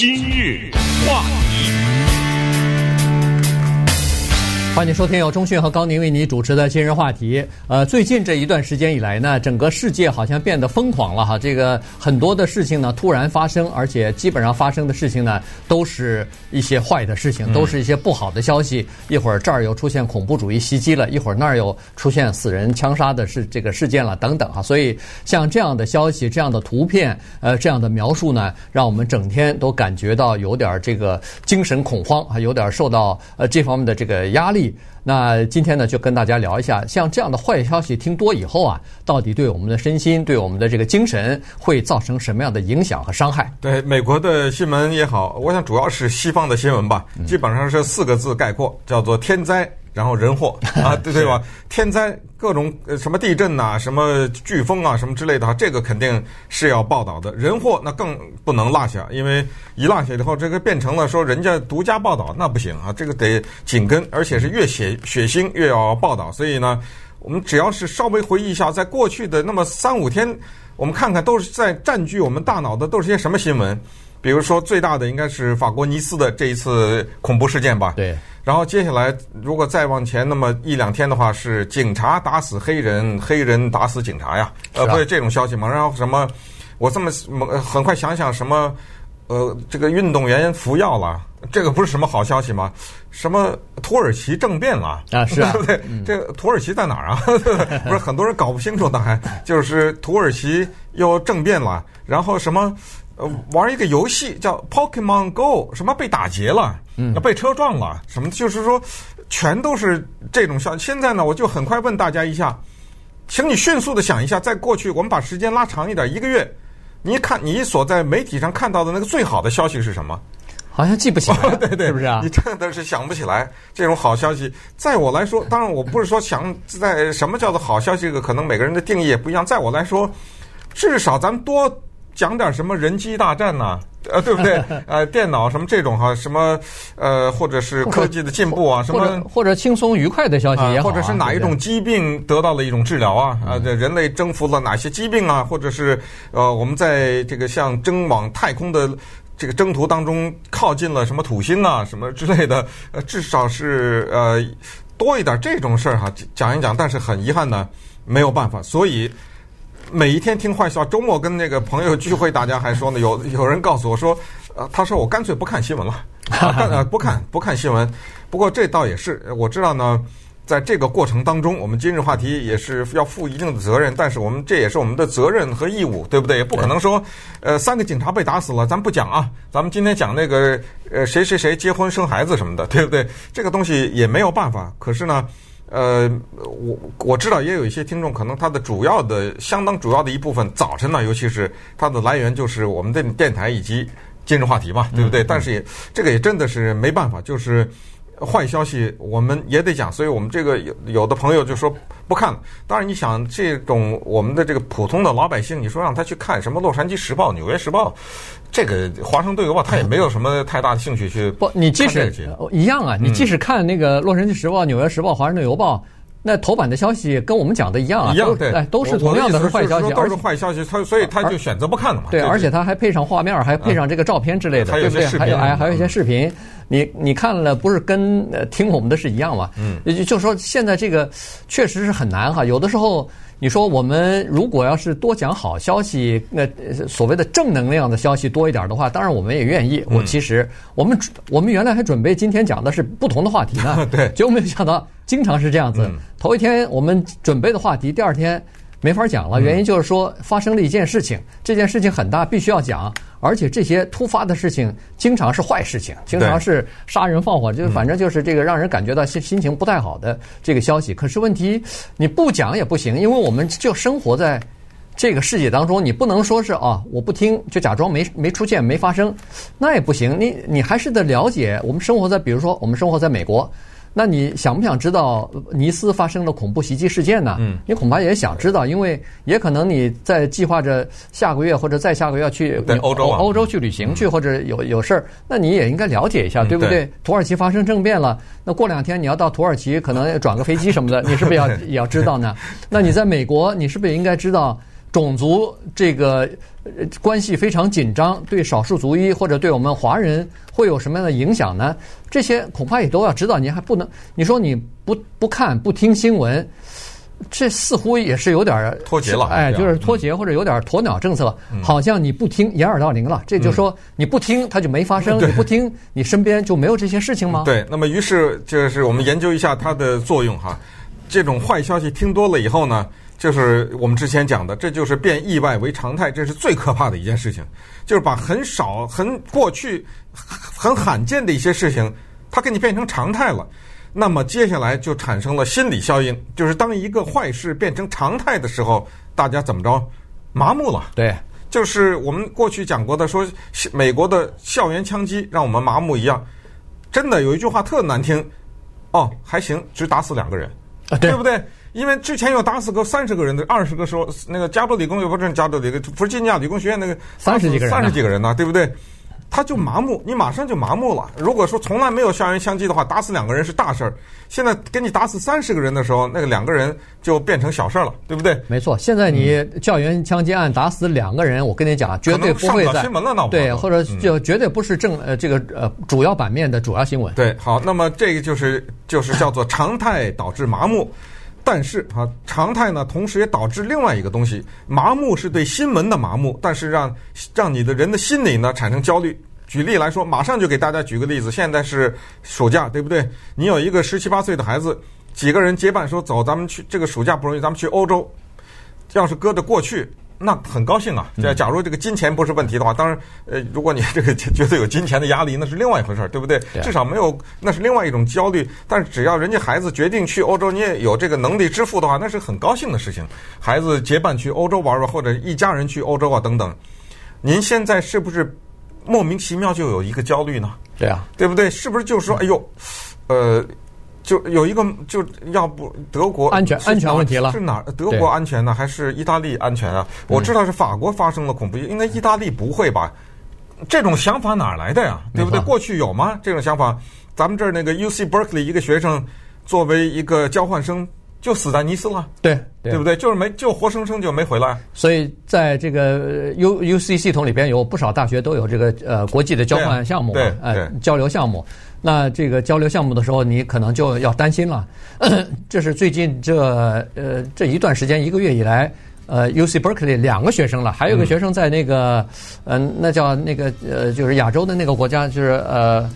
今日话题，欢迎收听由中讯和高宁为你主持的今日话题。呃，最近这一段时间以来呢，整个世界好像变得疯狂了哈。这个很多的事情呢突然发生，而且基本上发生的事情呢都是一些坏的事情，都是一些不好的消息。一会儿这儿又出现恐怖主义袭击了，一会儿那儿又出现死人枪杀的事这个事件了，等等哈。所以像这样的消息、这样的图片、呃这样的描述呢，让我们整天都感觉到有点这个精神恐慌，还有点受到呃这方面的这个压力。那今天呢，就跟大家聊一下，像这样的坏消息听多以后啊，到底对我们的身心、对我们的这个精神会造成什么样的影响和伤害？对美国的新闻也好，我想主要是西方的新闻吧，基本上是四个字概括，叫做天灾。然后人祸 啊，对对吧？天灾各种什么地震呐、啊，什么飓风啊，什么之类的哈，这个肯定是要报道的。人祸那更不能落下，因为一落下以后，这个变成了说人家独家报道，那不行啊，这个得紧跟，而且是越血血腥越要报道。所以呢，我们只要是稍微回忆一下，在过去的那么三五天，我们看看都是在占据我们大脑的都是些什么新闻。比如说最大的应该是法国尼斯的这一次恐怖事件吧。对。然后接下来，如果再往前那么一两天的话，是警察打死黑人，黑人打死警察呀，呃，不是这种消息吗？然后什么，我这么很快想想什么，呃，这个运动员服药了，这个不是什么好消息吗？什么土耳其政变了啊？是啊，对不对？这个土耳其在哪儿啊？不是很多人搞不清楚的，还就是土耳其又政变了，然后什么？呃，玩一个游戏叫 Pokemon Go，什么被打劫了，嗯，被车撞了，什么就是说，全都是这种消息。现在呢，我就很快问大家一下，请你迅速的想一下，在过去我们把时间拉长一点，一个月，你看你所在媒体上看到的那个最好的消息是什么？好像记不起来，对对，是不是啊？你真的是想不起来这种好消息。在我来说，当然我不是说想在什么叫做好消息，这个可能每个人的定义也不一样。在我来说，至少咱们多。讲点什么人机大战呐？呃，对不对？呃，电脑什么这种哈，什么呃，或者是科技的进步啊，什么或者轻松愉快的消息也好，或者是哪一种疾病得到了一种治疗啊？啊，这人类征服了哪些疾病啊？或者是呃，我们在这个像征往太空的这个征途当中靠近了什么土星啊，什么之类的？呃，至少是呃多一点这种事儿哈，讲一讲。但是很遗憾呢，没有办法，所以。每一天听坏笑，周末跟那个朋友聚会，大家还说呢。有有人告诉我说，呃，他说我干脆不看新闻了，呃，不看不看新闻。不过这倒也是，我知道呢，在这个过程当中，我们今日话题也是要负一定的责任。但是我们这也是我们的责任和义务，对不对？也不可能说，呃，三个警察被打死了，咱不讲啊。咱们今天讲那个，呃，谁谁谁结婚生孩子什么的，对不对？这个东西也没有办法。可是呢。呃，我我知道也有一些听众，可能他的主要的、相当主要的一部分，早晨呢，尤其是它的来源就是我们的电台以及今日话题嘛，对不对？但是也这个也真的是没办法，就是。坏消息我们也得讲，所以我们这个有有的朋友就说不看了。当然，你想这种我们的这个普通的老百姓，你说让他去看什么《洛杉矶时报》《纽约时报》，这个《华盛顿邮报》，他也没有什么太大的兴趣去。不，你即使一样啊，你即使看那个《洛杉矶时报》《纽约时报》《华盛顿邮报》。那头版的消息跟我们讲的一样啊，一样对，都是同样的是坏消息，都是坏消息，他所以他就选择不看了嘛。对，而且他还配上画面，还配上这个照片之类的，对不对？还有哎，还有一些视频，你你看了不是跟听我们的是一样吗？嗯，就说现在这个确实是很难哈，有的时候。你说我们如果要是多讲好消息，那所谓的正能量的消息多一点的话，当然我们也愿意。我其实我们我们原来还准备今天讲的是不同的话题呢，对，结果没有想到经常是这样子。头一天我们准备的话题，第二天。没法讲了，原因就是说发生了一件事情，这件事情很大，必须要讲，而且这些突发的事情经常是坏事情，经常是杀人放火，就反正就是这个让人感觉到心心情不太好的这个消息。可是问题你不讲也不行，因为我们就生活在这个世界当中，你不能说是啊我不听就假装没没出现没发生，那也不行。你你还是得了解，我们生活在比如说我们生活在美国。那你想不想知道尼斯发生的恐怖袭击事件呢？嗯，你恐怕也想知道，因为也可能你在计划着下个月或者再下个月要去欧洲欧洲去旅行去，或者有有事儿，那你也应该了解一下，对不对？土耳其发生政变了，那过两天你要到土耳其，可能转个飞机什么的，你是不是要也要知道呢？那你在美国，你是不是也应该知道种族这个呃关系非常紧张，对少数族裔或者对我们华人会有什么样的影响呢？这些恐怕也都要知道。你还不能，你说你不不看不听新闻。这似乎也是有点脱节了，哎，就是脱节或者有点鸵鸟政策，好像你不听掩耳盗铃了。这就说你不听，它就没发生；你不听，你身边就没有这些事情吗？对。那么，于是就是我们研究一下它的作用哈。这种坏消息听多了以后呢，就是我们之前讲的，这就是变意外为常态，这是最可怕的一件事情，就是把很少、很过去、很罕见的一些事情，它给你变成常态了。那么接下来就产生了心理效应，就是当一个坏事变成常态的时候，大家怎么着？麻木了。对，就是我们过去讲过的，说美国的校园枪击让我们麻木一样。真的有一句话特难听，哦，还行，只打死两个人，啊、对，对不对？因为之前有打死个三十个人的，二十个时候，那个加州理工又不是加州理工，弗吉尼亚理工学院那个三十几个人，三十几个人呢，对不对？他就麻木，你马上就麻木了。如果说从来没有校园枪击的话，打死两个人是大事儿。现在给你打死三十个人的时候，那个两个人就变成小事儿了，对不对？没错，现在你校园枪击案打死两个人，我跟你讲，绝对不会在新闻了，那对，或者就绝对不是正呃这个呃主要版面的主要新闻。对，好，那么这个就是就是叫做常态导致麻木。但是啊，常态呢，同时也导致另外一个东西，麻木是对新闻的麻木，但是让让你的人的心理呢产生焦虑。举例来说，马上就给大家举个例子，现在是暑假，对不对？你有一个十七八岁的孩子，几个人结伴说走，咱们去这个暑假不容易，咱们去欧洲。要是搁着过去。那很高兴啊！假假如这个金钱不是问题的话，当然，呃，如果你 这个觉得有金钱的压力，那是另外一回事儿，对不对？至少没有，那是另外一种焦虑。但是只要人家孩子决定去欧洲，你也有这个能力支付的话，那是很高兴的事情。孩子结伴去欧洲玩玩，或者一家人去欧洲啊，等等。您现在是不是莫名其妙就有一个焦虑呢？对啊，对不对？是不是就是说，哎呦，呃。就有一个，就要不德国安全安全问题了，是哪儿？德国安全呢，还是意大利安全啊？我知道是法国发生了恐怖，应该意大利不会吧？这种想法哪来的呀？对不对？过去有吗？这种想法？咱们这儿那个 UC Berkeley 一个学生作为一个交换生就死在尼斯了，对对不对？就是没就活生生就没回来。所以在这个 U UC 系统里边有不少大学都有这个呃国际的交换项目，对呃交流项目。那这个交流项目的时候，你可能就要担心了。这是最近这呃这一段时间一个月以来，呃，UC Berkeley 两个学生了，还有个学生在那个嗯、呃，那叫那个呃，就是亚洲的那个国家，就是呃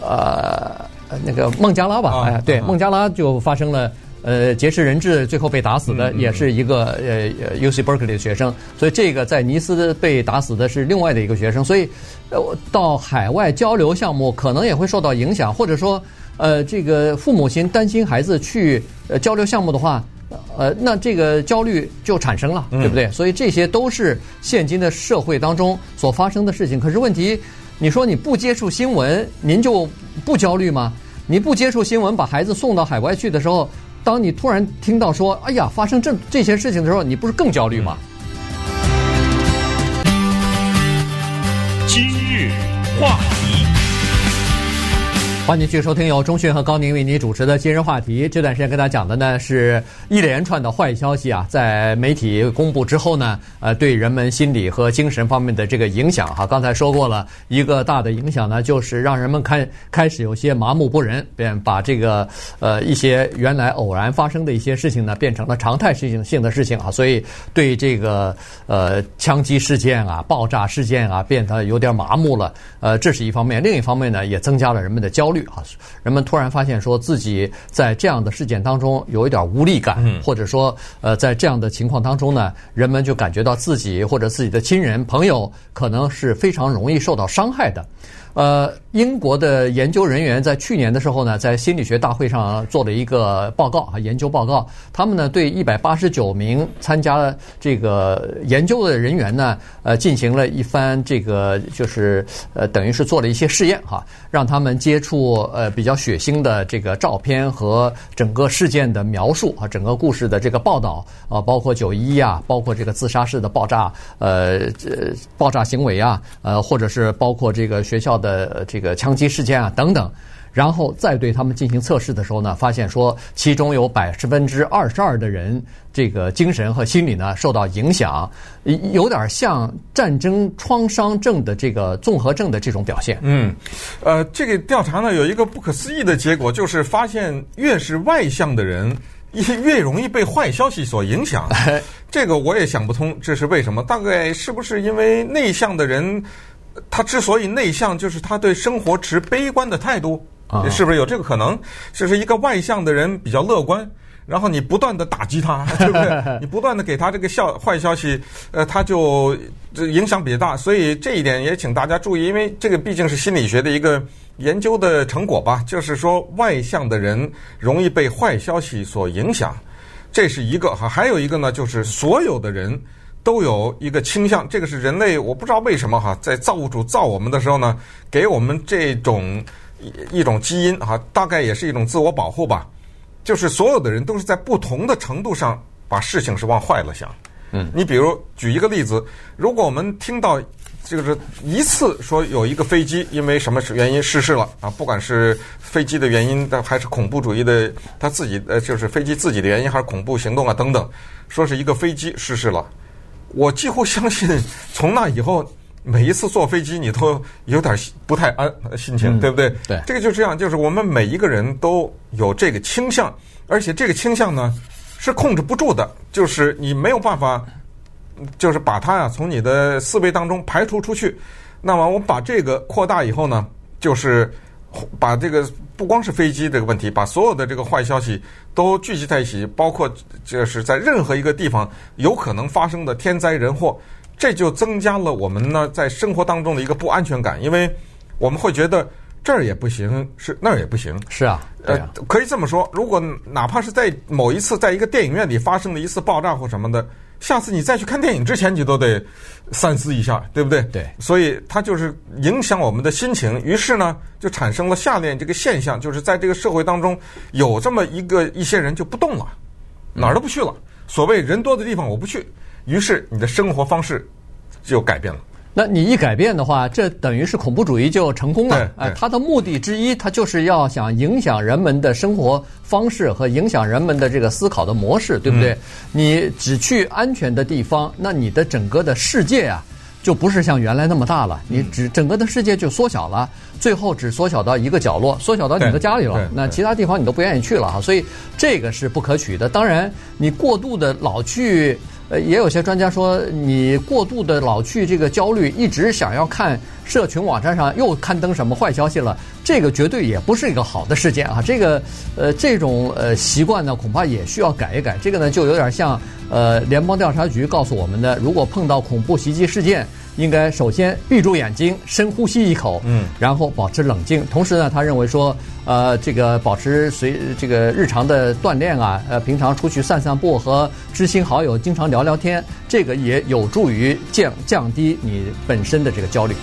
呃那个孟加拉吧？哎，对，孟加拉就发生了。呃，劫持人质最后被打死的也是一个呃呃 UC Berkeley 的学生，所以这个在尼斯被打死的是另外的一个学生，所以呃到海外交流项目可能也会受到影响，或者说呃这个父母亲担心孩子去呃交流项目的话，呃那这个焦虑就产生了，对不对？所以这些都是现今的社会当中所发生的事情。可是问题，你说你不接触新闻，您就不焦虑吗？你不接触新闻，把孩子送到海外去的时候。当你突然听到说“哎呀，发生这这些事情”的时候，你不是更焦虑吗？今日话。欢迎继续收听由中讯和高宁为您主持的今日话题。这段时间跟大家讲的呢，是一连串的坏消息啊，在媒体公布之后呢，呃，对人们心理和精神方面的这个影响哈。刚才说过了一个大的影响呢，就是让人们开开始有些麻木不仁，便把这个呃一些原来偶然发生的一些事情呢，变成了常态性性的事情啊。所以对这个呃枪击事件啊、爆炸事件啊，变得有点麻木了。呃，这是一方面，另一方面呢，也增加了人们的焦虑。啊，人们突然发现说自己在这样的事件当中有一点无力感，或者说，呃，在这样的情况当中呢，人们就感觉到自己或者自己的亲人朋友可能是非常容易受到伤害的。呃，英国的研究人员在去年的时候呢，在心理学大会上做了一个报告啊，研究报告。他们呢对一百八十九名参加这个研究的人员呢，呃，进行了一番这个就是呃，等于是做了一些试验哈，让他们接触呃比较血腥的这个照片和整个事件的描述啊，整个故事的这个报道啊，包括九一一啊，包括这个自杀式的爆炸呃爆炸行为啊，呃，或者是包括这个学校。的这个枪击事件啊等等，然后再对他们进行测试的时候呢，发现说其中有百分之二十二的人这个精神和心理呢受到影响，有点像战争创伤症的这个综合症的这种表现。嗯，呃，这个调查呢有一个不可思议的结果，就是发现越是外向的人，越容易被坏消息所影响。这个我也想不通，这是为什么？大概是不是因为内向的人，他之所以内向，就是他对生活持悲观的态度？啊，是不是有这个可能？就是一个外向的人比较乐观，然后你不断的打击他，对不对？你不断的给他这个消坏消息，呃，他就这影响比较大。所以这一点也请大家注意，因为这个毕竟是心理学的一个研究的成果吧。就是说，外向的人容易被坏消息所影响，这是一个哈。还有一个呢，就是所有的人都有一个倾向，这个是人类，我不知道为什么哈，在造物主造我们的时候呢，给我们这种。一一种基因哈，大概也是一种自我保护吧。就是所有的人都是在不同的程度上把事情是往坏了想。嗯，你比如举一个例子，如果我们听到这个是一次说有一个飞机因为什么原因失事了啊，不管是飞机的原因，但还是恐怖主义的他自己呃，就是飞机自己的原因，还是恐怖行动啊等等，说是一个飞机失事了，我几乎相信从那以后。每一次坐飞机，你都有点不太安心情，对不对？对，这个就这样，就是我们每一个人都有这个倾向，而且这个倾向呢是控制不住的，就是你没有办法，就是把它呀从你的思维当中排除出去。那么我们把这个扩大以后呢，就是把这个不光是飞机这个问题，把所有的这个坏消息都聚集在一起，包括就是在任何一个地方有可能发生的天灾人祸。这就增加了我们呢在生活当中的一个不安全感，因为我们会觉得这儿也不行，是那儿也不行。是啊，呃，可以这么说，如果哪怕是在某一次在一个电影院里发生了一次爆炸或什么的，下次你再去看电影之前，你都得三思一下，对不对？对。所以它就是影响我们的心情，于是呢，就产生了下列这个现象，就是在这个社会当中有这么一个一些人就不动了，哪儿都不去了。所谓人多的地方我不去。于是你的生活方式就改变了。那你一改变的话，这等于是恐怖主义就成功了。哎，它的目的之一，它就是要想影响人们的生活方式和影响人们的这个思考的模式，对不对？嗯、你只去安全的地方，那你的整个的世界啊，就不是像原来那么大了。你只整个的世界就缩小了，最后只缩小到一个角落，缩小到你的家里了。那其他地方你都不愿意去了哈。所以这个是不可取的。当然，你过度的老去。呃，也有些专家说，你过度的老去这个焦虑，一直想要看社群网站上又刊登什么坏消息了，这个绝对也不是一个好的事件啊。这个呃，这种呃习惯呢，恐怕也需要改一改。这个呢，就有点像呃，联邦调查局告诉我们的，如果碰到恐怖袭击事件。应该首先闭住眼睛，深呼吸一口，嗯，然后保持冷静。同时呢，他认为说，呃，这个保持随这个日常的锻炼啊，呃，平常出去散散步，和知心好友经常聊聊天，这个也有助于降降低你本身的这个焦虑。